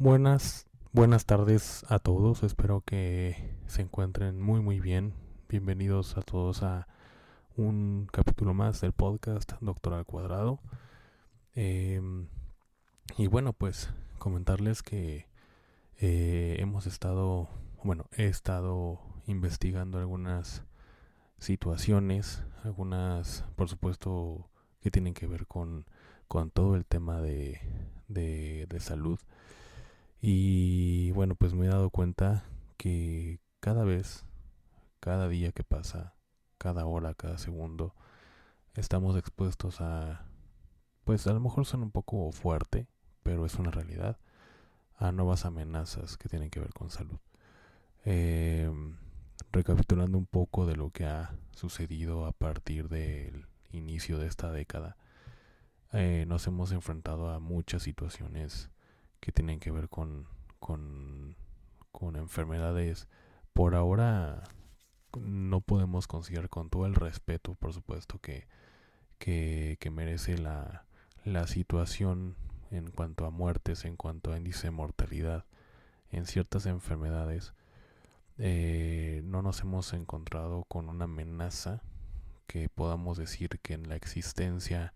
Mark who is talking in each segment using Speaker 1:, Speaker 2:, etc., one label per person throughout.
Speaker 1: Buenas, buenas tardes a todos. Espero que se encuentren muy muy bien. Bienvenidos a todos a un capítulo más del podcast Doctor al Cuadrado. Em, y bueno, pues comentarles que eh, hemos estado, bueno, he estado investigando algunas situaciones, algunas, por supuesto, que tienen que ver con, con todo el tema de, de, de salud. Y bueno, pues me he dado cuenta que cada vez, cada día que pasa, cada hora, cada segundo, estamos expuestos a, pues a lo mejor son un poco fuerte, pero es una realidad, a nuevas amenazas que tienen que ver con salud. Eh, recapitulando un poco de lo que ha sucedido a partir del inicio de esta década, eh, nos hemos enfrentado a muchas situaciones que tienen que ver con, con, con enfermedades. Por ahora no podemos considerar con todo el respeto, por supuesto, que, que, merece la, la situación en cuanto a muertes, en cuanto a índice de mortalidad en ciertas enfermedades, eh, no nos hemos encontrado con una amenaza que podamos decir que en la existencia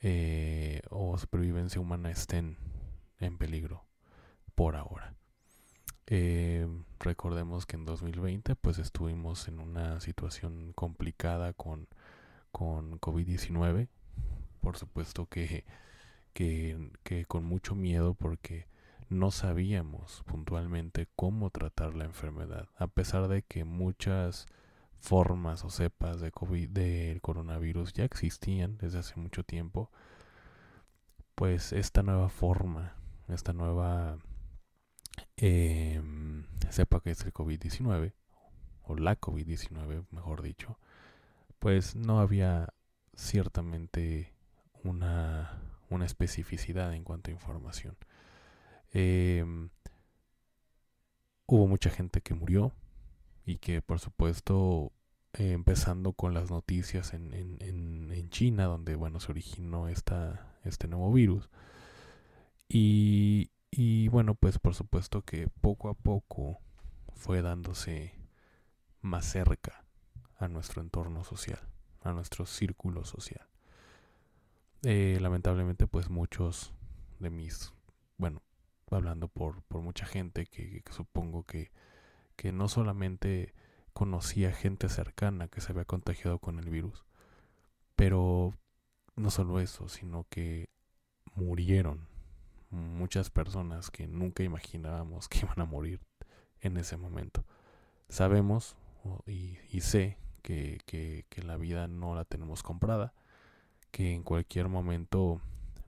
Speaker 1: eh, o supervivencia humana estén en peligro por ahora. Eh, recordemos que en 2020 pues estuvimos en una situación complicada con, con COVID-19. Por supuesto que, que, que con mucho miedo porque no sabíamos puntualmente cómo tratar la enfermedad, a pesar de que muchas formas o cepas de COVID, del coronavirus ya existían desde hace mucho tiempo, pues esta nueva forma, esta nueva eh, cepa que es el COVID-19, o la COVID-19, mejor dicho, pues no había ciertamente una, una especificidad en cuanto a información. Eh, hubo mucha gente que murió y que por supuesto empezando con las noticias en, en, en, China donde bueno se originó esta, este nuevo virus y, bueno pues por supuesto que poco a poco fue dándose más cerca a nuestro entorno social a nuestro círculo social. Eh, lamentablemente pues muchos de mis bueno hablando por, por mucha gente que, supongo que, que no solamente conocía gente cercana que se había contagiado con el virus, pero no solo eso, sino que murieron muchas personas que nunca imaginábamos que iban a morir en ese momento. Sabemos y, sé que, que, la vida no la tenemos comprada, que en cualquier momento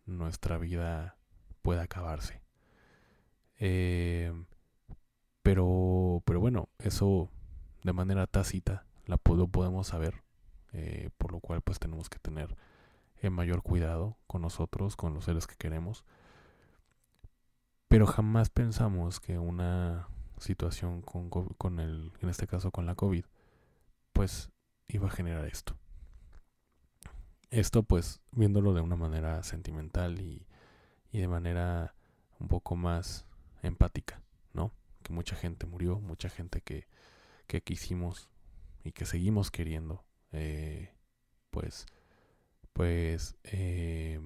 Speaker 1: nuestra vida puede acabarse. Eh, pero, pero bueno, eso de manera tácita la, lo podemos saber, eh, por lo cual pues tenemos que tener el mayor cuidado con nosotros, con los seres que queremos. Pero jamás pensamos que una situación con, con el, en este caso con la COVID, pues iba a generar esto. Esto pues viéndolo de una manera sentimental y, y de manera un poco más empática, ¿no? Que mucha gente murió, mucha gente que, que quisimos y que seguimos queriendo, eh, pues, pues, eh,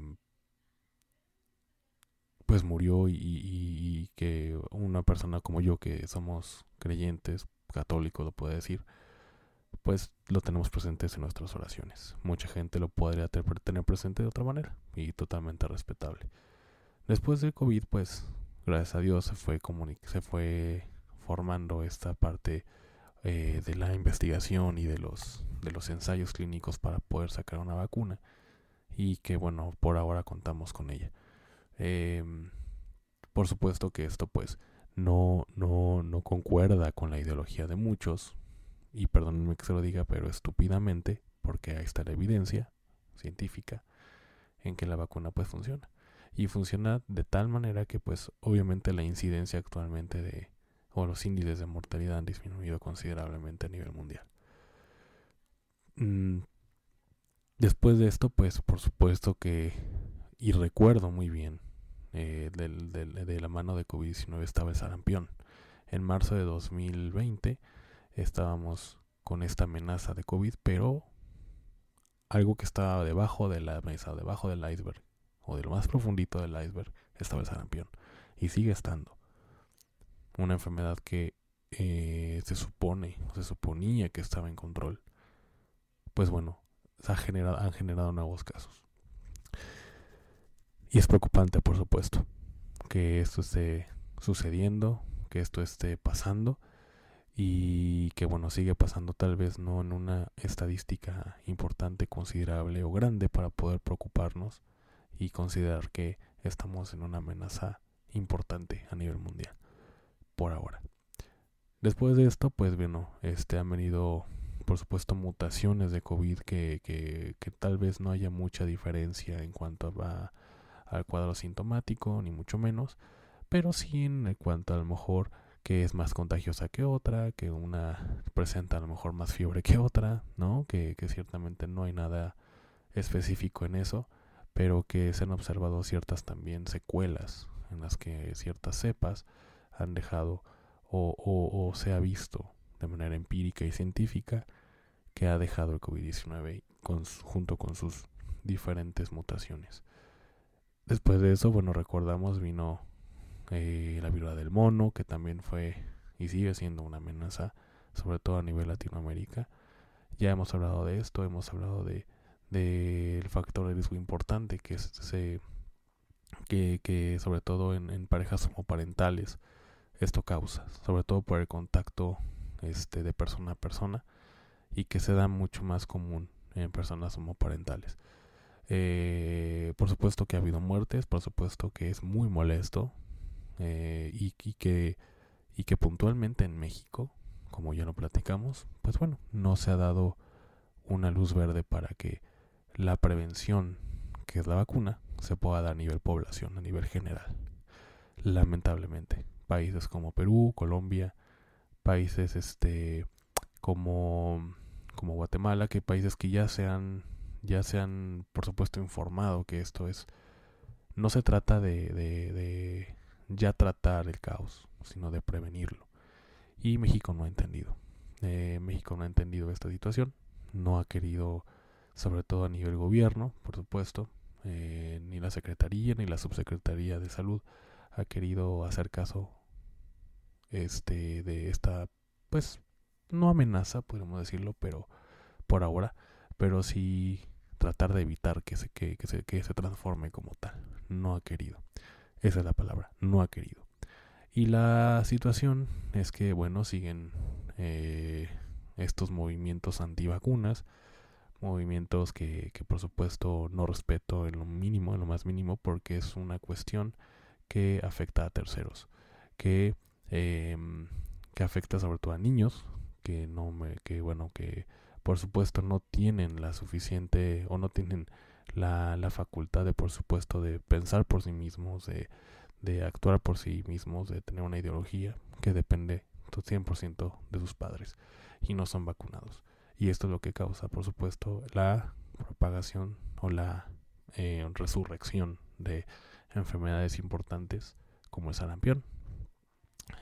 Speaker 1: pues murió y, que una persona como yo que somos creyentes, católicos lo puede decir, pues lo tenemos presentes en nuestras oraciones. Mucha gente lo podría tener presente de otra manera y totalmente respetable. Después del COVID, pues gracias a Dios se fue, se fue formando esta parte eh, de la investigación y de los, de los ensayos clínicos para poder sacar una vacuna y que bueno, por ahora contamos con ella. Em, por supuesto que esto pues no, no, no concuerda con la ideología de muchos, y perdónenme que se lo diga, pero estúpidamente, porque ahí está la evidencia científica en que la vacuna pues funciona. Y funciona de tal manera que pues obviamente la incidencia actualmente de, o los índices de mortalidad han disminuido considerablemente a nivel mundial. Mm, después de esto pues por supuesto que, y recuerdo muy bien, eh, de la mano de COVID-19 estaba el sarampión. En marzo de 2020 estábamos con esta amenaza de COVID, pero algo que estaba debajo de la mesa, debajo del iceberg, o de lo más profundito del iceberg, estaba el sarampión. Y sigue estando. Una enfermedad que eh, se supone, se suponía que estaba en control. Pues bueno, ha generado, han generado nuevos casos. Y es preocupante, por supuesto, que esto esté sucediendo, que esto esté pasando y que bueno, sigue pasando tal vez no en una estadística importante, considerable o grande para poder preocuparnos y considerar que estamos en una amenaza importante a nivel mundial por ahora. Después de esto, pues bueno, este han venido por supuesto mutaciones de COVID que, que, que tal vez no haya mucha diferencia en cuanto va al cuadro sintomático, ni mucho menos, pero sí en cuanto a lo mejor que es más contagiosa que otra, que una presenta a lo mejor más fiebre que otra, ¿no? Que, que ciertamente no hay nada específico en eso, pero que se han observado ciertas también secuelas en las que ciertas cepas han dejado o, o, se ha visto de manera empírica y científica que ha dejado el COVID-19 junto con sus diferentes mutaciones. Después de eso, bueno, recordamos, vino eh, la viruela del mono, que también fue y sigue siendo una amenaza, sobre todo a nivel Latinoamérica. Ya hemos hablado de esto, hemos hablado de del factor de riesgo importante que se que, que sobre todo en, en, parejas homoparentales esto causa, sobre todo por el contacto este de persona a persona y que se da mucho más común en personas homoparentales. Eh, por supuesto que ha habido muertes, por supuesto que es muy molesto eh, y, que, y que puntualmente en México, como ya lo platicamos, pues bueno, no se ha dado una luz verde para que la prevención, que es la vacuna, se pueda dar a nivel población, a nivel general. Lamentablemente, países como Perú, Colombia, países este como como Guatemala, que países que ya se han ya se han por supuesto informado que esto es no se trata de, de ya tratar el caos, sino de prevenirlo. Y México no ha entendido. Eh, México no ha entendido esta situación, no ha querido, sobre todo a nivel gobierno, por supuesto, eh, ni la Secretaría ni la Subsecretaría de Salud ha querido hacer caso este de esta, pues, no amenaza, podemos decirlo, pero por ahora, pero sí tratar de evitar que se, que, que se, que se transforme como tal. No ha querido. Esa es la palabra, no ha querido. Y la situación es que, bueno, siguen eh, estos movimientos antivacunas, movimientos que, que, por supuesto no respeto en lo mínimo, en lo más mínimo, porque es una cuestión que afecta a terceros, que, em, que afecta sobre todo a niños, que no me, que bueno, que por supuesto no tienen la suficiente o no tienen la, la facultad de, por supuesto, de pensar por sí mismos, de, de actuar por sí mismos, de tener una ideología que depende 100% de sus padres y no son vacunados. Y esto es lo que causa, por supuesto, la propagación o la eh, resurrección de enfermedades importantes como el sarampión,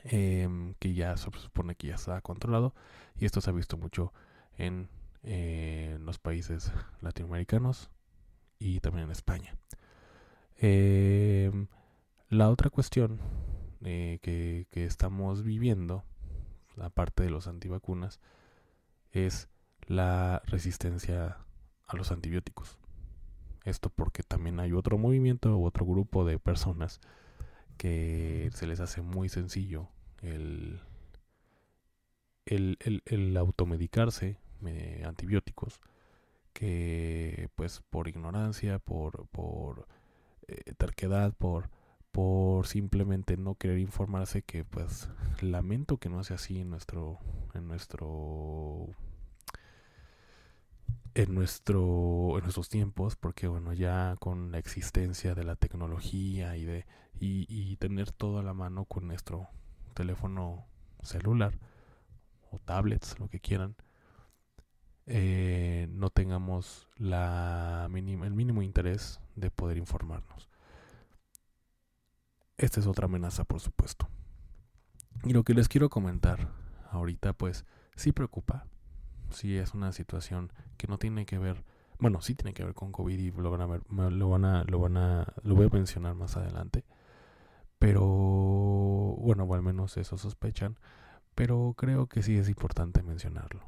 Speaker 1: em, que ya se supone que ya está controlado y esto se ha visto mucho en eh, los países latinoamericanos y también en España. Em, la otra cuestión eh, que, que, estamos viviendo, aparte de los antivacunas, es la resistencia a los antibióticos. Esto porque también hay otro movimiento u otro grupo de personas que se les hace muy sencillo el, el, el, automedicarse antibióticos, que pues por ignorancia, por, por eh, terquedad, por, por simplemente no querer informarse, que pues lamento que no sea así en nuestro, en nuestro en nuestro en nuestros tiempos porque bueno ya con la existencia de la tecnología y de y, tener todo a la mano con nuestro teléfono celular o tablets lo que quieran eh, no tengamos el mínimo interés de poder informarnos esta es otra amenaza por supuesto y lo que les quiero comentar ahorita pues sí preocupa sí es una situación que no tiene que ver, bueno, sí tiene que ver con COVID y lo van a ver, lo van a, lo van a, lo voy a mencionar más adelante. Pero, bueno, o al menos eso sospechan. Pero creo que sí es importante mencionarlo.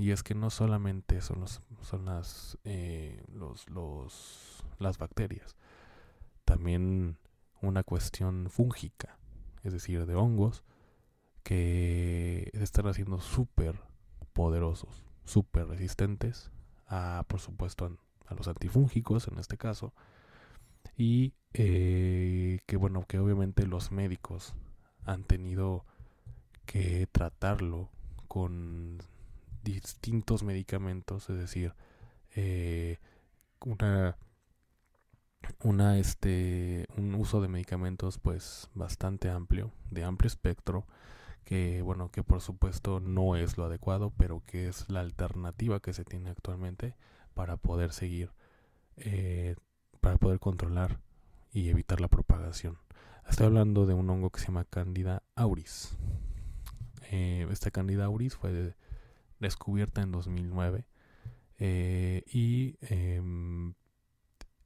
Speaker 1: Y es que no solamente son, los, son las, eh, los, los, las bacterias, también una cuestión fúngica, es decir, de hongos, que están haciendo súper poderosos, súper resistentes a, por supuesto, a los antifúngicos en este caso. Y eh, que bueno, que obviamente los médicos han tenido que tratarlo con distintos medicamentos, es decir, eh, una una este un uso de medicamentos pues bastante amplio de amplio espectro que bueno, que por supuesto no es lo adecuado, pero que es la alternativa que se tiene actualmente para poder seguir, eh, para poder controlar y evitar la propagación. Estoy hablando de un hongo que se llama Candida auris. Eh, esta Candida auris fue descubierta en 2009 eh, y em,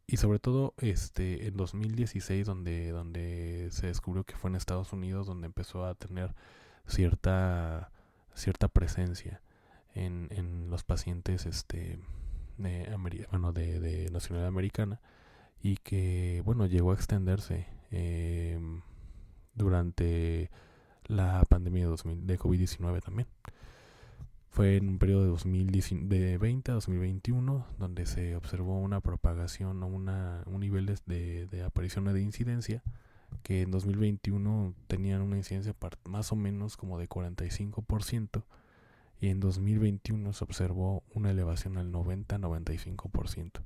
Speaker 1: y sobre todo este en 2016 donde donde se descubrió que fue en Estados Unidos donde empezó a tener cierta, cierta presencia en, en los pacientes este, de, bueno, de, de, nacionalidad americana y que bueno llegó a extenderse eh, durante la pandemia de, de COVID-19 también. Fue en un periodo de 2020 a 2021 donde se observó una propagación o una, un nivel de, de aparición de incidencia que en 2021 tenían una incidencia más o menos como de 45% y en 2021 se observó una elevación al 90-95%.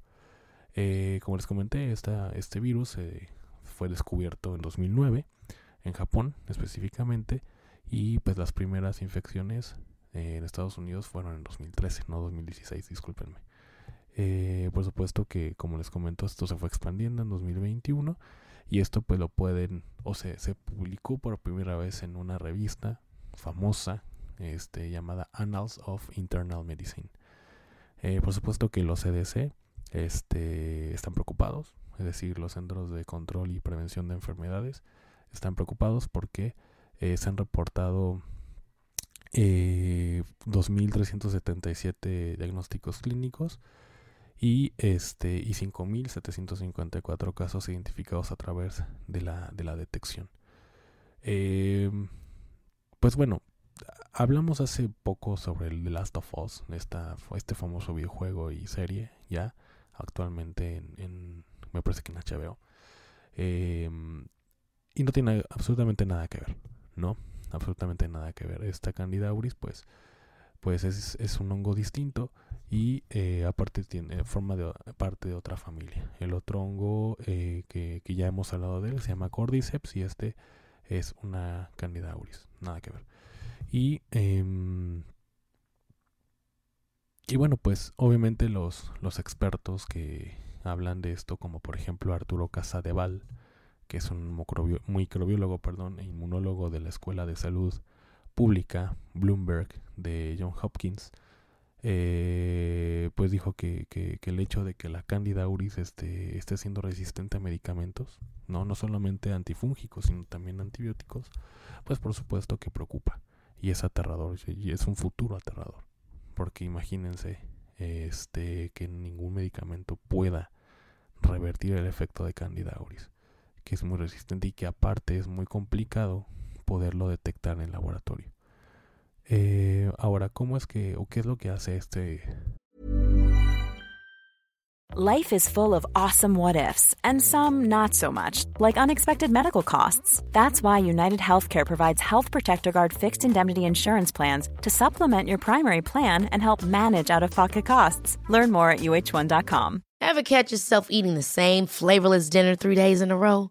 Speaker 1: Eh, como les comenté, esta, este virus eh, fue descubierto en 2009 en Japón específicamente y pues las primeras infecciones eh, en Estados Unidos fueron en 2013, no 2016, discúlpenme. por supuesto que como les comento esto se fue expandiendo en 2021 y esto pues lo pueden, o se, se publicó por primera vez en una revista famosa este, llamada Annals of Internal Medicine. Eh, por supuesto que los CDC este, están preocupados, es decir, los Centros de Control y Prevención de Enfermedades están preocupados porque eh, se han reportado eh, 2.377 diagnósticos clínicos y este y 5.754 casos identificados a través de la, de la detección. Em, pues bueno, hablamos hace poco sobre The Last of Us, esta, este famoso videojuego y serie ya actualmente en, en me parece que en HBO. Em, y no tiene absolutamente nada que ver, ¿no? Absolutamente nada que ver. Esta Candida auris, pues, pues es, es un hongo distinto y eh, aparte tiene forma de parte de otra familia. El otro hongo eh, que, ya hemos hablado de él se llama Cordyceps y este es una Candida auris, nada que ver. Y, em, y bueno, pues obviamente los, los expertos que hablan de esto, como por ejemplo Arturo Casadeval, que es un microbiólogo perdón, e inmunólogo de la Escuela de Salud Pública Bloomberg de John Hopkins, eh, pues dijo que, que, el hecho de que la Candida auris esté, esté siendo resistente a medicamentos, no, no solamente antifúngicos, sino también antibióticos, pues por supuesto que preocupa y es aterrador y es un futuro aterrador, porque imagínense este que ningún medicamento pueda revertir el efecto de Candida auris, que es muy resistente y que aparte es muy complicado poderlo detectar en el laboratorio. Eh, ahora, ¿cómo es que, o qué es lo que hace este?
Speaker 2: Life is full of awesome what ifs, and some not so much, like unexpected medical costs. That's why United Healthcare provides Health Protector Guard fixed indemnity insurance plans to supplement your primary plan and help manage out of pocket costs. Learn more at uh1.com.
Speaker 3: Ever catch yourself eating the same flavorless dinner three days in a row?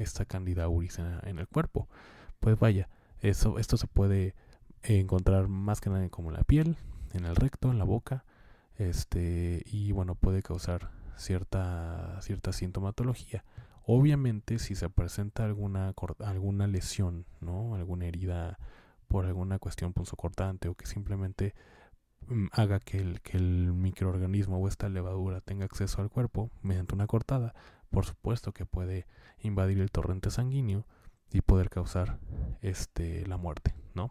Speaker 1: Esta candida auris en, el cuerpo. Pues vaya, eso, esto se puede encontrar más que nada como en la piel, en el recto, en la boca, este, y bueno, puede causar cierta, cierta sintomatología. Obviamente, si se presenta alguna, alguna lesión, ¿no? Alguna herida por alguna cuestión punzocortante o que simplemente mm, haga que el, que el microorganismo o esta levadura tenga acceso al cuerpo mediante una cortada, por supuesto que puede invadir el torrente sanguíneo y poder causar este, la muerte, ¿no?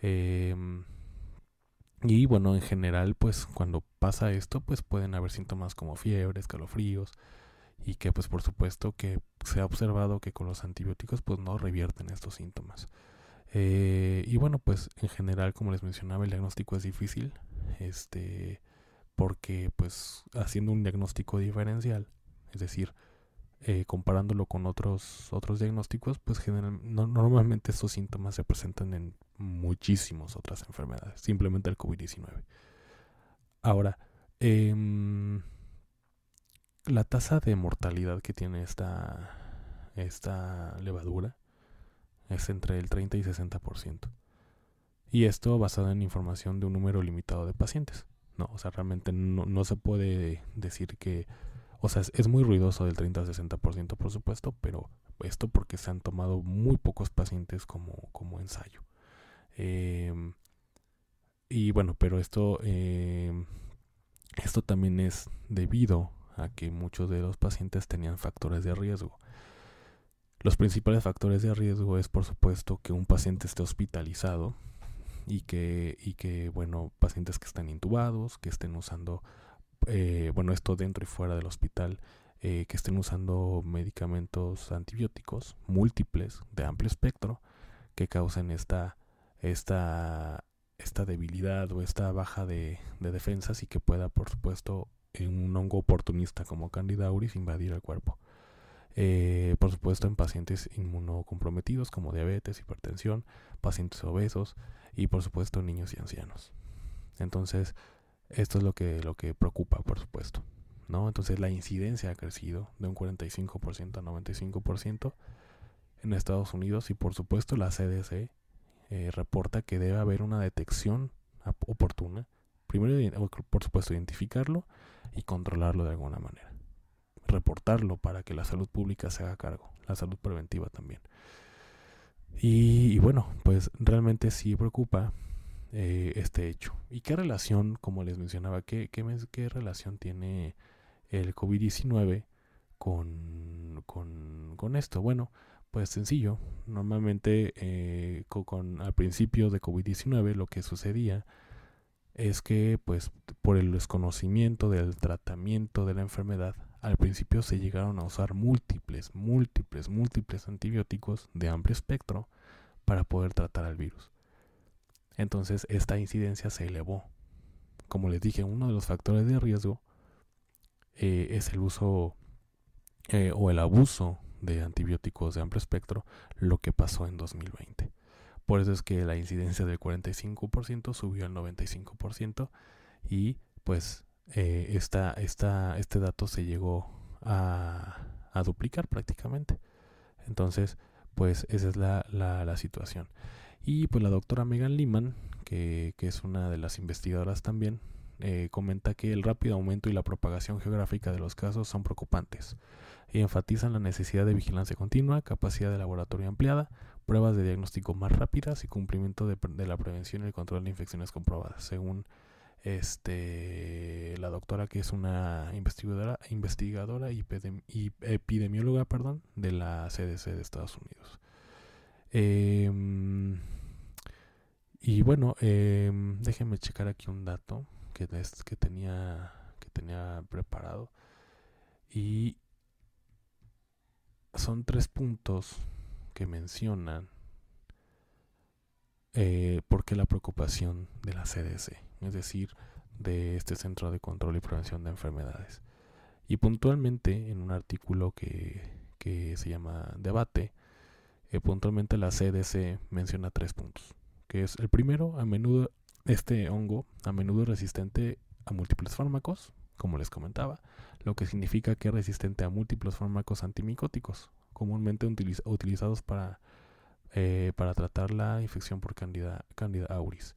Speaker 1: Em, y bueno, en general, pues cuando pasa esto, pues pueden haber síntomas como fiebre, escalofríos y que pues por supuesto que se ha observado que con los antibióticos pues no revierten estos síntomas. Eh, y bueno, pues en general, como les mencionaba, el diagnóstico es difícil, este, porque pues haciendo un diagnóstico diferencial, es decir, eh, comparándolo con otros, otros diagnósticos, pues general, normalmente estos síntomas se presentan en muchísimas otras enfermedades, simplemente el COVID-19. Ahora, em, la tasa de mortalidad que tiene esta, esta levadura es entre el 30 y 60%. Y esto basado en información de un número limitado de pacientes. No, o sea, realmente no, no se puede decir que o sea, es, muy ruidoso del 30 al 60%, por supuesto, pero esto porque se han tomado muy pocos pacientes como, como ensayo. Em, y bueno, pero esto, em, esto también es debido a que muchos de los pacientes tenían factores de riesgo. Los principales factores de riesgo es, por supuesto, que un paciente esté hospitalizado y que, y que bueno, pacientes que están intubados, que estén usando eh, bueno, esto dentro y fuera del hospital, eh, que estén usando medicamentos antibióticos múltiples de amplio espectro que causen esta, esta, esta debilidad o esta baja de, defensas y que pueda, por supuesto, en un hongo oportunista como Candida auris invadir el cuerpo. Eh, por supuesto, en pacientes inmunocomprometidos como diabetes, hipertensión, pacientes obesos y, por supuesto, niños y ancianos. Entonces, esto es lo que, lo que preocupa, por supuesto. ¿no? Entonces la incidencia ha crecido de un 45% a 95% en Estados Unidos y por supuesto la CDC eh, reporta que debe haber una detección oportuna. Primero, por supuesto, identificarlo y controlarlo de alguna manera. Reportarlo para que la salud pública se haga cargo, la salud preventiva también. Y, y bueno, pues realmente sí preocupa eh, este hecho. ¿Y qué relación, como les mencionaba, qué, qué, relación tiene el COVID-19 con, con, esto? Bueno, pues sencillo. Normalmente eh, con, al principio de COVID-19 lo que sucedía es que pues por el desconocimiento del tratamiento de la enfermedad, al principio se llegaron a usar múltiples, múltiples, múltiples antibióticos de amplio espectro para poder tratar al virus. Entonces esta incidencia se elevó. Como les dije, uno de los factores de riesgo eh, es el uso eh, o el abuso de antibióticos de amplio espectro, lo que pasó en 2020. Por eso es que la incidencia del 45% subió al 95% y pues eh, esta, este dato se llegó a, a, duplicar prácticamente. Entonces, pues esa es la, situación. Y pues la doctora Megan Lehman, que, es una de las investigadoras también eh, comenta que el rápido aumento y la propagación geográfica de los casos son preocupantes. Y enfatizan la necesidad de vigilancia continua, capacidad de laboratorio ampliada, pruebas de diagnóstico más rápidas y cumplimiento de, la prevención y el control de infecciones comprobadas, según este la doctora que es una investigadora investigadora y epidemióloga perdón de la CDC de Estados Unidos em, y bueno eh, déjenme checar aquí un dato que, que tenía que tenía preparado y son tres puntos que mencionan eh, por qué la preocupación de la CDC, es decir, de este Centro de Control y Prevención de Enfermedades. Y puntualmente, en un artículo que, que se llama Debate, eh, puntualmente la CDC menciona tres puntos, que es el primero, a menudo este hongo, a menudo resistente a múltiples fármacos, como les comentaba, lo que significa que es resistente a múltiples fármacos antimicóticos, comúnmente utilizados para, eh, para tratar la infección por Candida, Candida auris.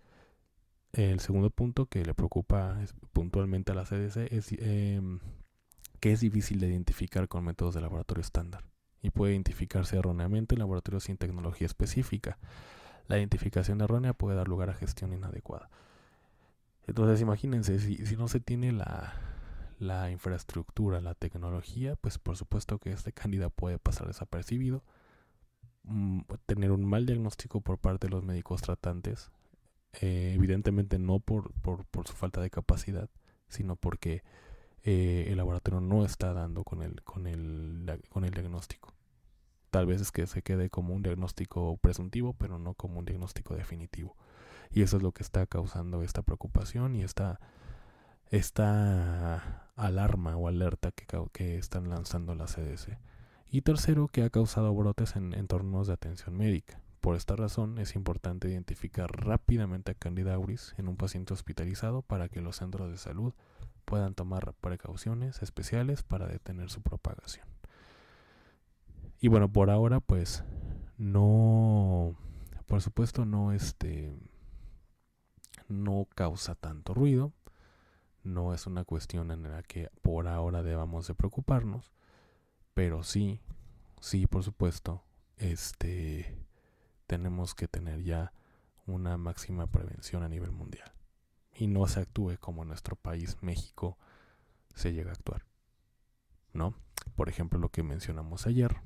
Speaker 1: El segundo punto que le preocupa puntualmente a la CDC es em, que es difícil de identificar con métodos de laboratorio estándar y puede identificarse erróneamente en laboratorios sin tecnología específica. La identificación errónea puede dar lugar a gestión inadecuada. Entonces imagínense, si, si no se tiene la, la infraestructura, la tecnología, pues por supuesto que este cándida puede pasar desapercibido, mm, tener un mal diagnóstico por parte de los médicos tratantes, eh, evidentemente no por, por, por, su falta de capacidad, sino porque eh, el laboratorio no está dando con el, con, el, con el diagnóstico. Tal vez es que se quede como un diagnóstico presuntivo, pero no como un diagnóstico definitivo. Y eso es lo que está causando esta preocupación y esta, esta alarma o alerta que, están lanzando la CDC. Y tercero, que ha causado brotes en entornos de atención médica. Por esta razón es importante identificar rápidamente a Candida auris en un paciente hospitalizado para que los centros de salud puedan tomar precauciones especiales para detener su propagación. Y bueno, por ahora pues no por supuesto no este no causa tanto ruido no es una cuestión en la que por ahora debamos de preocuparnos, pero sí, sí, por supuesto, este tenemos que tener ya una máxima prevención a nivel mundial y no se actúe como en nuestro país México se llega a actuar. ¿No? Por ejemplo, lo que mencionamos ayer,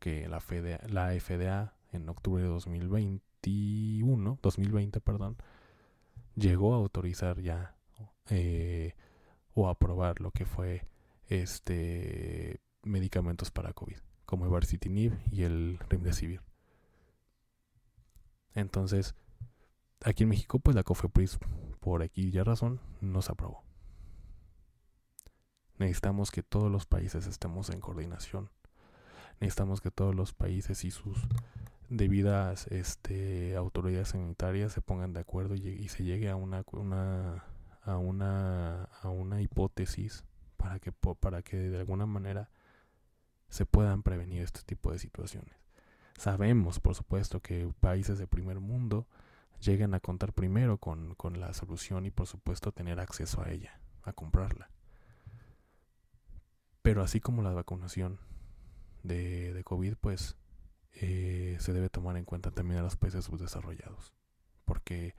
Speaker 1: que la, FDA, la FDA en octubre de 2021, 2020, perdón, llegó a autorizar ya eh, o aprobar lo que fue este medicamentos para COVID, como el baricitinib y el remdesivir. Entonces, aquí en México, pues la COFEPRIS, por aquí ya razón, nos aprobó. Necesitamos que todos los países estemos en coordinación. Necesitamos que todos los países y sus debidas este, autoridades sanitarias se pongan de acuerdo y, y se llegue a una, una a una, a una hipótesis para que, para que de alguna manera se puedan prevenir este tipo de situaciones. Sabemos, por supuesto, que países de primer mundo llegan a contar primero con, con la solución y, por supuesto, tener acceso a ella, a comprarla. Pero así como la vacunación de, de COVID, pues eh, se debe tomar en cuenta también a los países subdesarrollados. Porque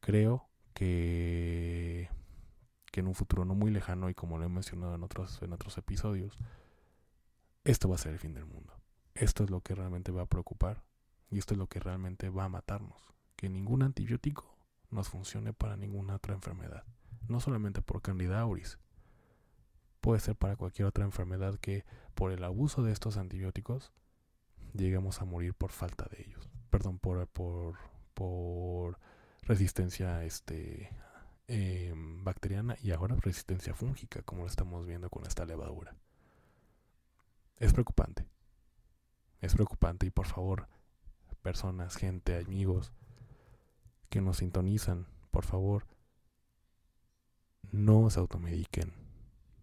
Speaker 1: creo que, que en un futuro no muy lejano, y como lo he mencionado en otros, en otros episodios, esto va a ser el fin del mundo. Esto es lo que realmente va a preocupar y esto es lo que realmente va a matarnos. Que ningún antibiótico nos funcione para ninguna otra enfermedad. No solamente por Candida auris. Puede ser para cualquier otra enfermedad que por el abuso de estos antibióticos lleguemos a morir por falta de ellos. Perdón, por, por, por resistencia este, em, bacteriana y ahora resistencia fúngica, como lo estamos viendo con esta levadura. Es preocupante. Es preocupante y por favor, personas, gente, amigos que nos sintonizan, por favor, no se automediquen.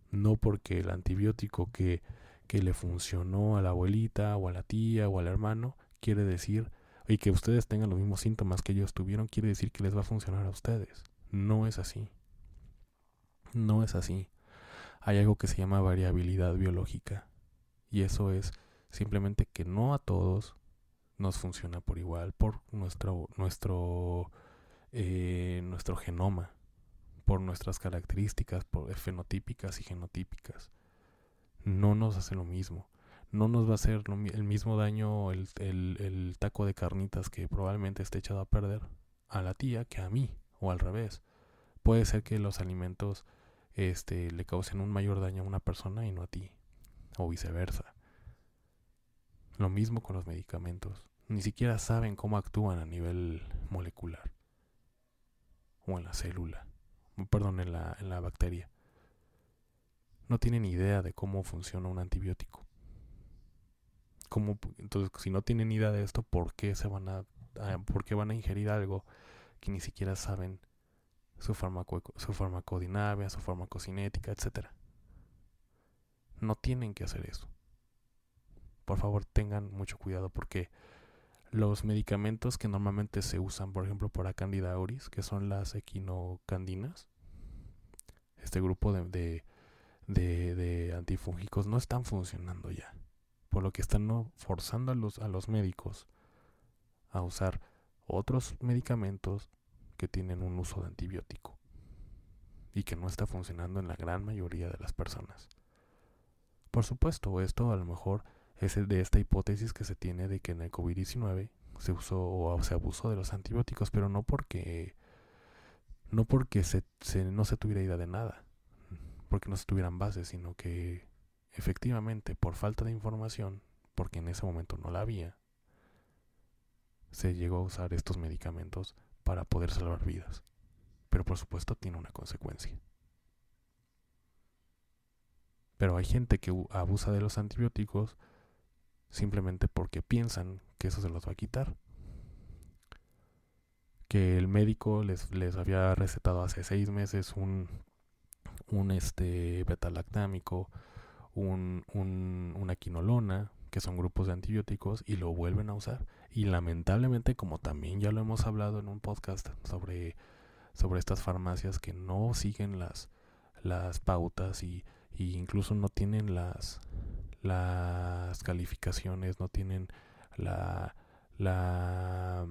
Speaker 1: No porque el antibiótico que, que le funcionó a la abuelita o a la tía o al hermano quiere decir y que ustedes tengan los mismos síntomas que ellos tuvieron, quiere decir que les va a funcionar a ustedes. No es así. No es así. Hay algo que se llama variabilidad biológica. Y eso es simplemente que no a todos nos funciona por igual, por nuestro, nuestro, eh, nuestro genoma, por nuestras características por fenotípicas y genotípicas. No nos hace lo mismo. No nos va a hacer el mismo daño el, el taco de carnitas que probablemente esté echado a perder a la tía que a mí, o al revés. Puede ser que los alimentos este, le causen un mayor daño a una persona y no a ti, o viceversa. Lo mismo con los medicamentos. Ni siquiera saben cómo actúan a nivel molecular. O en la célula. Perdón, en la, en la bacteria. No tienen idea de cómo funciona un antibiótico. ¿Cómo, entonces, si no tienen idea de esto, ¿por qué se van a, por qué van a ingerir algo que ni siquiera saben su, farmaco, su farmacodinamia, su farmacocinética, etcétera? No tienen que hacer eso. Por favor, tengan mucho cuidado porque los medicamentos que normalmente se usan, por ejemplo, para Candida auris, que son las equinocandinas, este grupo de, de, de, antifúngicos no están funcionando ya. Por lo que están forzando a los, a los médicos a usar otros medicamentos que tienen un uso de antibiótico y que no está funcionando en la gran mayoría de las personas. Por supuesto, esto a lo mejor es de esta hipótesis que se tiene de que en el COVID-19 se usó o se abusó de los antibióticos, pero no porque no porque se, no se tuviera idea de nada, porque no se tuvieran bases, sino que efectivamente por falta de información, porque en ese momento no la había, se llegó a usar estos medicamentos para poder salvar vidas. Pero por supuesto tiene una consecuencia. Pero hay gente que abusa de los antibióticos simplemente porque piensan que eso se los va a quitar. Que el médico les, les había recetado hace seis meses un, un este betalactámico, un, un, una quinolona, que son grupos de antibióticos, y lo vuelven a usar. Y lamentablemente, como también ya lo hemos hablado en un podcast sobre, sobre estas farmacias que no siguen las, las pautas y, y incluso no tienen las, las calificaciones, no tienen la, la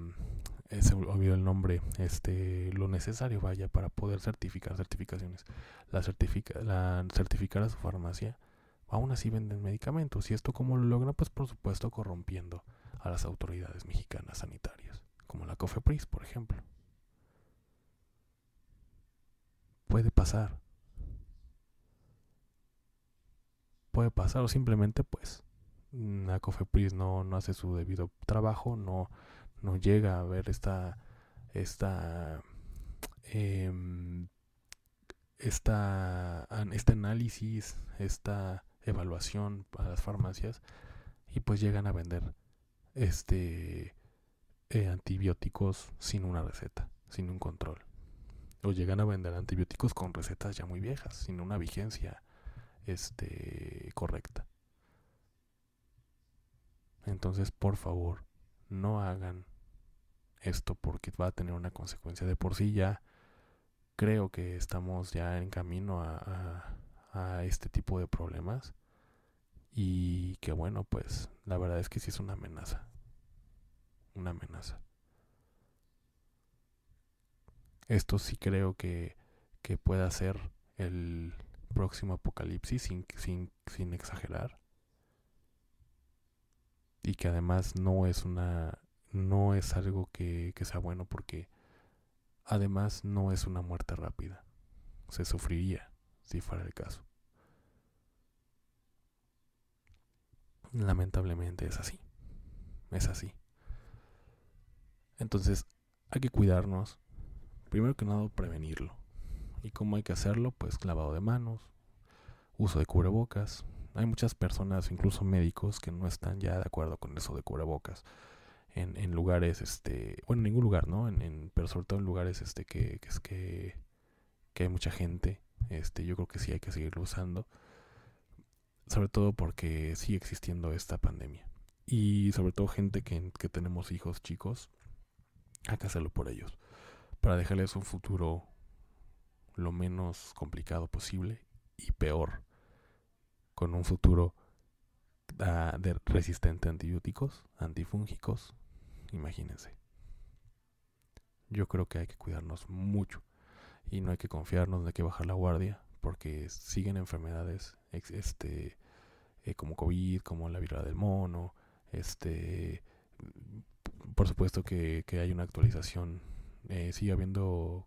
Speaker 1: eh, se olvidó el nombre, este, lo necesario, vaya, para poder certificar certificaciones. La, certifica, la certificar a su farmacia, aún así venden medicamentos. ¿Y esto cómo lo logran? Pues por supuesto corrompiendo a las autoridades mexicanas sanitarias, como la COFEPRIS, por ejemplo. Puede pasar. Puede pasar o simplemente pues la COFEPRIS no, no hace su debido trabajo, no, no llega a ver esta, esta, eh, esta, este análisis, esta evaluación para las farmacias y pues llegan a vender este eh, antibióticos sin una receta, sin un control. O llegan a vender antibióticos con recetas ya muy viejas, sin una vigencia este, correcta. Entonces, por favor, no hagan esto porque va a tener una consecuencia de por sí ya. Creo que estamos ya en camino a, a, este tipo de problemas. Y que bueno, pues la verdad es que sí es una amenaza. Una amenaza. Esto sí creo que, que pueda ser el, próximo apocalipsis sin, sin, exagerar. Y que además no es una. no es algo que, que sea bueno porque además no es una muerte rápida. Se sufriría si fuera el caso. Lamentablemente es así. Es así. Entonces hay que cuidarnos. Primero que nada, prevenirlo. ¿Y cómo hay que hacerlo? Pues lavado de manos, uso de cubrebocas. Hay muchas personas, incluso médicos, que no están ya de acuerdo con eso de cubrebocas. En, en lugares, este, bueno, en ningún lugar, ¿no? En, en, pero sobre todo en lugares este, que, que, es que, que hay mucha gente. Este, yo creo que sí hay que seguirlo usando. Sobre todo porque sigue existiendo esta pandemia. Y sobre todo gente que, que tenemos hijos chicos, hay que hacerlo por ellos. Para dejarles un futuro lo menos complicado posible y peor, con un futuro uh, de resistente a antibióticos, antifúngicos, imagínense. Yo creo que hay que cuidarnos mucho y no hay que confiarnos, no hay que bajar la guardia, porque siguen enfermedades este, eh, como COVID, como la viruela del mono, este, por supuesto que, que hay una actualización, eh, sigue habiendo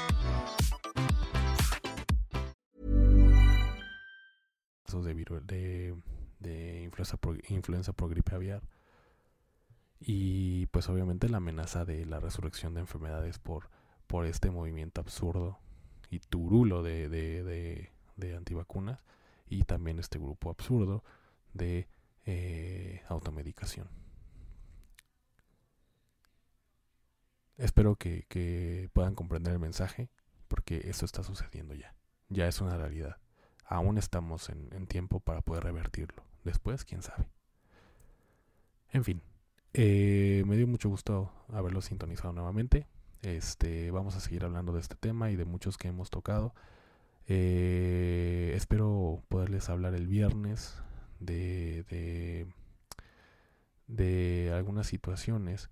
Speaker 1: De, de, de influenza, por, influenza por gripe aviar. Y pues obviamente la amenaza de la resurrección de enfermedades por, por este movimiento absurdo y turulo de, de, de, antivacunas y también este grupo absurdo de eh, automedicación. Espero que, que puedan comprender el mensaje porque eso está sucediendo ya. Ya es una realidad aún estamos en, tiempo para poder revertirlo. Después, quién sabe. En fin, eh, me dio mucho gusto haberlo sintonizado nuevamente. Este, vamos a seguir hablando de este tema y de muchos que hemos tocado. Eh, espero poderles hablar el viernes de, de, de algunas situaciones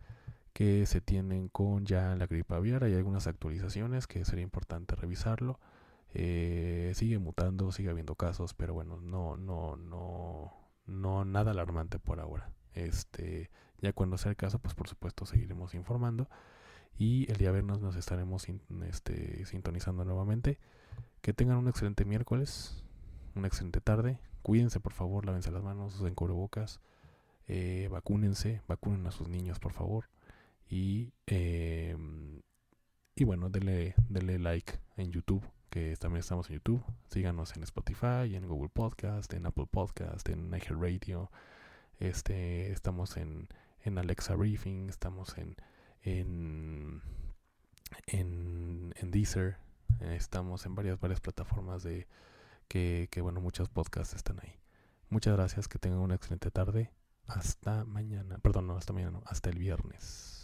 Speaker 1: que se tienen con ya la gripe aviar. Hay algunas actualizaciones que sería importante revisarlo. Eh, sigue mutando, sigue habiendo casos, pero bueno, no, no, no, no nada alarmante por ahora. Este, ya cuando sea el caso, pues por supuesto seguiremos informando. Y el día viernes nos estaremos este, sintonizando nuevamente. Que tengan un excelente miércoles, una excelente tarde. Cuídense por favor, lávense las manos, usen cubrebocas, eh, vacúnense, vacunen a sus niños por favor. Y, eh, y bueno, denle, denle like en YouTube que también estamos en YouTube. Síganos en Spotify, en Google Podcast, en Apple Podcast, en Radio Este, estamos en, en Alexa Briefing, estamos en en, en, en Deezer, estamos en varias varias plataformas de que, que bueno, muchos podcasts están ahí. Muchas gracias, que tengan una excelente tarde. Hasta mañana, perdón, no, hasta mañana, no, hasta el viernes.